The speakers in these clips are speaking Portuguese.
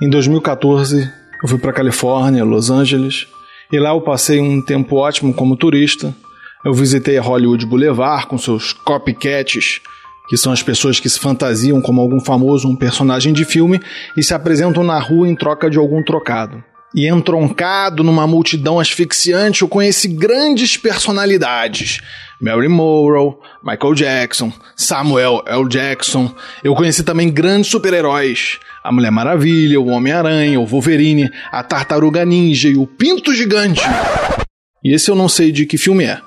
Em 2014, eu fui para Califórnia, Los Angeles, e lá eu passei um tempo ótimo como turista. Eu visitei a Hollywood Boulevard com seus copycats, que são as pessoas que se fantasiam como algum famoso um personagem de filme e se apresentam na rua em troca de algum trocado. E entroncado numa multidão asfixiante, eu conheci grandes personalidades. Mary Monroe, Michael Jackson, Samuel L. Jackson. Eu conheci também grandes super-heróis. A Mulher Maravilha, o Homem-Aranha, o Wolverine, a Tartaruga Ninja e o Pinto Gigante. E esse eu não sei de que filme é.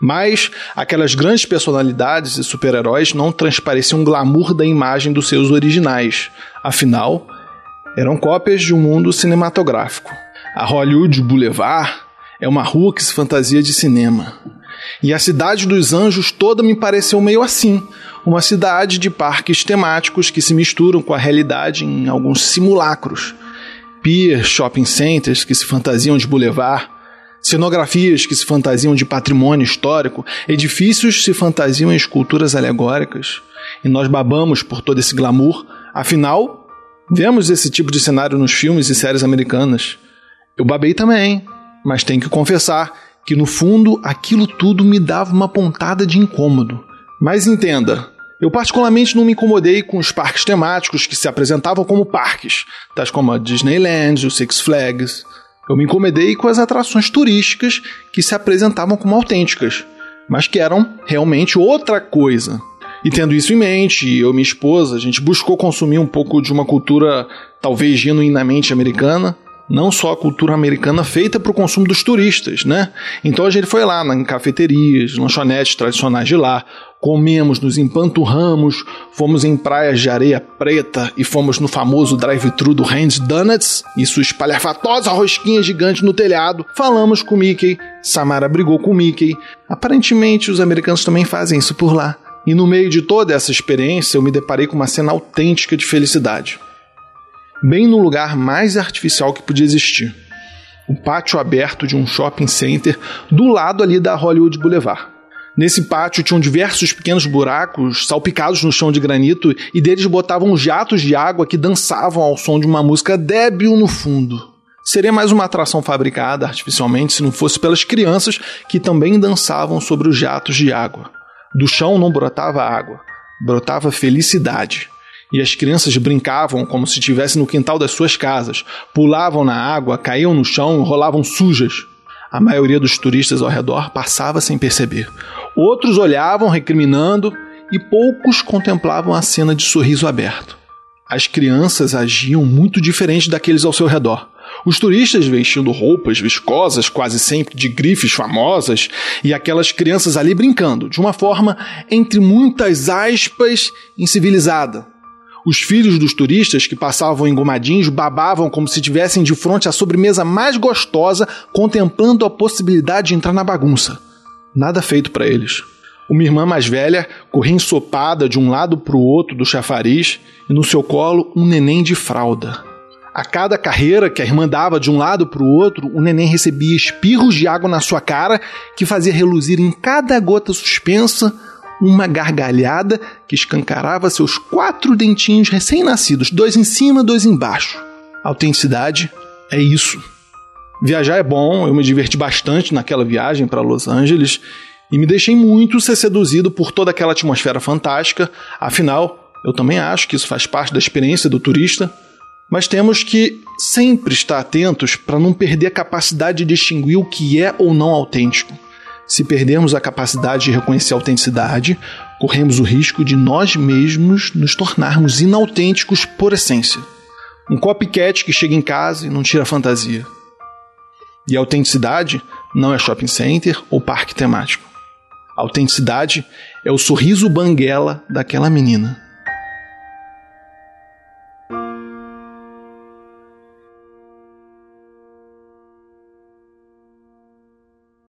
Mas aquelas grandes personalidades e super-heróis não transpareciam glamour da imagem dos seus originais. Afinal, eram cópias de um mundo cinematográfico. A Hollywood Boulevard é uma rua que se fantasia de cinema. E a Cidade dos Anjos toda me pareceu meio assim. Uma cidade de parques temáticos que se misturam com a realidade em alguns simulacros. Pier, shopping centers que se fantasiam de boulevard, cenografias que se fantasiam de patrimônio histórico, edifícios se fantasiam em esculturas alegóricas. E nós babamos por todo esse glamour, afinal, vemos esse tipo de cenário nos filmes e séries americanas. Eu babei também, mas tenho que confessar que no fundo aquilo tudo me dava uma pontada de incômodo. Mas entenda, eu particularmente não me incomodei com os parques temáticos que se apresentavam como parques, tais como a Disneyland, o Six Flags. Eu me incomodei com as atrações turísticas que se apresentavam como autênticas, mas que eram realmente outra coisa. E tendo isso em mente, eu e minha esposa, a gente buscou consumir um pouco de uma cultura talvez genuinamente americana, não só a cultura americana feita para o consumo dos turistas, né? Então a gente foi lá em cafeterias, lanchonetes tradicionais de lá, comemos, nos empanturramos, fomos em praias de areia preta e fomos no famoso drive-thru do Hands Donuts e sua espalhafatosa rosquinha gigante no telhado. Falamos com Mickey, Samara brigou com Mickey. Aparentemente os americanos também fazem isso por lá. E no meio de toda essa experiência eu me deparei com uma cena autêntica de felicidade bem no lugar mais artificial que podia existir. O pátio aberto de um shopping center do lado ali da Hollywood Boulevard. Nesse pátio tinham diversos pequenos buracos salpicados no chão de granito e deles botavam jatos de água que dançavam ao som de uma música débil no fundo. Seria mais uma atração fabricada artificialmente se não fosse pelas crianças que também dançavam sobre os jatos de água. Do chão não brotava água, brotava felicidade e as crianças brincavam como se estivessem no quintal das suas casas, pulavam na água, caíam no chão e rolavam sujas. A maioria dos turistas ao redor passava sem perceber. Outros olhavam recriminando e poucos contemplavam a cena de sorriso aberto. As crianças agiam muito diferente daqueles ao seu redor. Os turistas vestindo roupas viscosas, quase sempre de grifes famosas, e aquelas crianças ali brincando, de uma forma, entre muitas aspas, incivilizada. Os filhos dos turistas que passavam engomadinhos babavam como se tivessem de frente a sobremesa mais gostosa, contemplando a possibilidade de entrar na bagunça. Nada feito para eles. Uma irmã mais velha corria ensopada de um lado para o outro do chafariz e no seu colo um neném de fralda. A cada carreira que a irmã dava de um lado para o outro, o neném recebia espirros de água na sua cara que fazia reluzir em cada gota suspensa uma gargalhada que escancarava seus quatro dentinhos recém-nascidos, dois em cima, dois embaixo. Autenticidade é isso. Viajar é bom, eu me diverti bastante naquela viagem para Los Angeles e me deixei muito ser seduzido por toda aquela atmosfera fantástica. Afinal, eu também acho que isso faz parte da experiência do turista. Mas temos que sempre estar atentos para não perder a capacidade de distinguir o que é ou não autêntico. Se perdermos a capacidade de reconhecer a autenticidade, corremos o risco de nós mesmos nos tornarmos inautênticos por essência. Um copycat que chega em casa e não tira fantasia. E a autenticidade não é shopping center ou parque temático. A autenticidade é o sorriso banguela daquela menina.